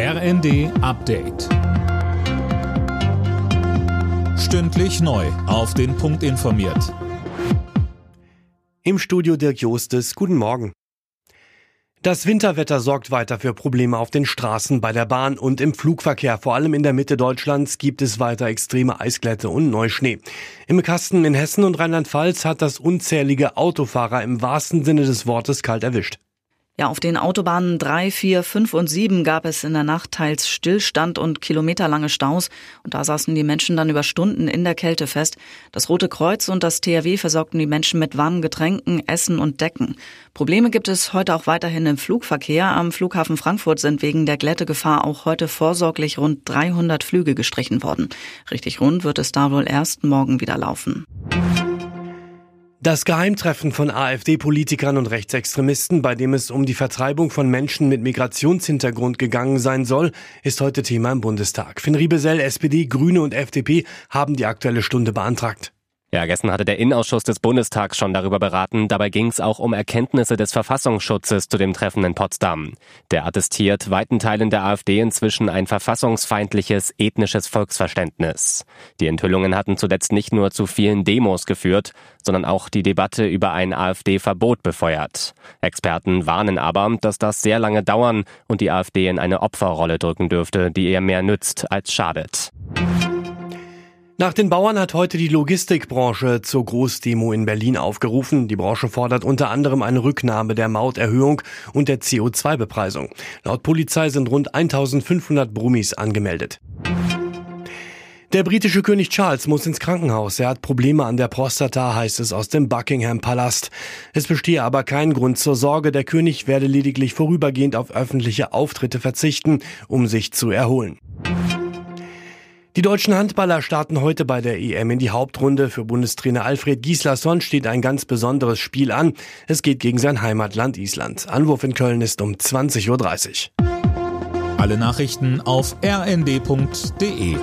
RND Update. Stündlich neu. Auf den Punkt informiert. Im Studio Dirk Jostes. Guten Morgen. Das Winterwetter sorgt weiter für Probleme auf den Straßen, bei der Bahn und im Flugverkehr. Vor allem in der Mitte Deutschlands gibt es weiter extreme Eisglätte und Neuschnee. Im Kasten in Hessen und Rheinland-Pfalz hat das unzählige Autofahrer im wahrsten Sinne des Wortes kalt erwischt. Ja, auf den Autobahnen 3, 4, 5 und 7 gab es in der Nacht teils Stillstand und kilometerlange Staus. Und da saßen die Menschen dann über Stunden in der Kälte fest. Das Rote Kreuz und das THW versorgten die Menschen mit warmen Getränken, Essen und Decken. Probleme gibt es heute auch weiterhin im Flugverkehr. Am Flughafen Frankfurt sind wegen der Glättegefahr auch heute vorsorglich rund 300 Flüge gestrichen worden. Richtig rund wird es da wohl erst morgen wieder laufen. Das Geheimtreffen von AfD-Politikern und Rechtsextremisten, bei dem es um die Vertreibung von Menschen mit Migrationshintergrund gegangen sein soll, ist heute Thema im Bundestag. Finn Riebesell, SPD, Grüne und FDP haben die Aktuelle Stunde beantragt. Ja, gestern hatte der Innenausschuss des Bundestags schon darüber beraten. Dabei ging es auch um Erkenntnisse des Verfassungsschutzes zu dem Treffen in Potsdam. Der attestiert weiten Teilen der AfD inzwischen ein verfassungsfeindliches, ethnisches Volksverständnis. Die Enthüllungen hatten zuletzt nicht nur zu vielen Demos geführt, sondern auch die Debatte über ein AfD-Verbot befeuert. Experten warnen aber, dass das sehr lange dauern und die AfD in eine Opferrolle drücken dürfte, die eher mehr nützt als schadet. Nach den Bauern hat heute die Logistikbranche zur Großdemo in Berlin aufgerufen. Die Branche fordert unter anderem eine Rücknahme der Mauterhöhung und der CO2-Bepreisung. Laut Polizei sind rund 1500 Brummis angemeldet. Der britische König Charles muss ins Krankenhaus. Er hat Probleme an der Prostata, heißt es aus dem Buckingham Palast. Es bestehe aber kein Grund zur Sorge. Der König werde lediglich vorübergehend auf öffentliche Auftritte verzichten, um sich zu erholen. Die deutschen Handballer starten heute bei der EM in die Hauptrunde. Für Bundestrainer Alfred Gislason steht ein ganz besonderes Spiel an. Es geht gegen sein Heimatland Island. Anwurf in Köln ist um 20.30 Uhr. Alle Nachrichten auf rnd.de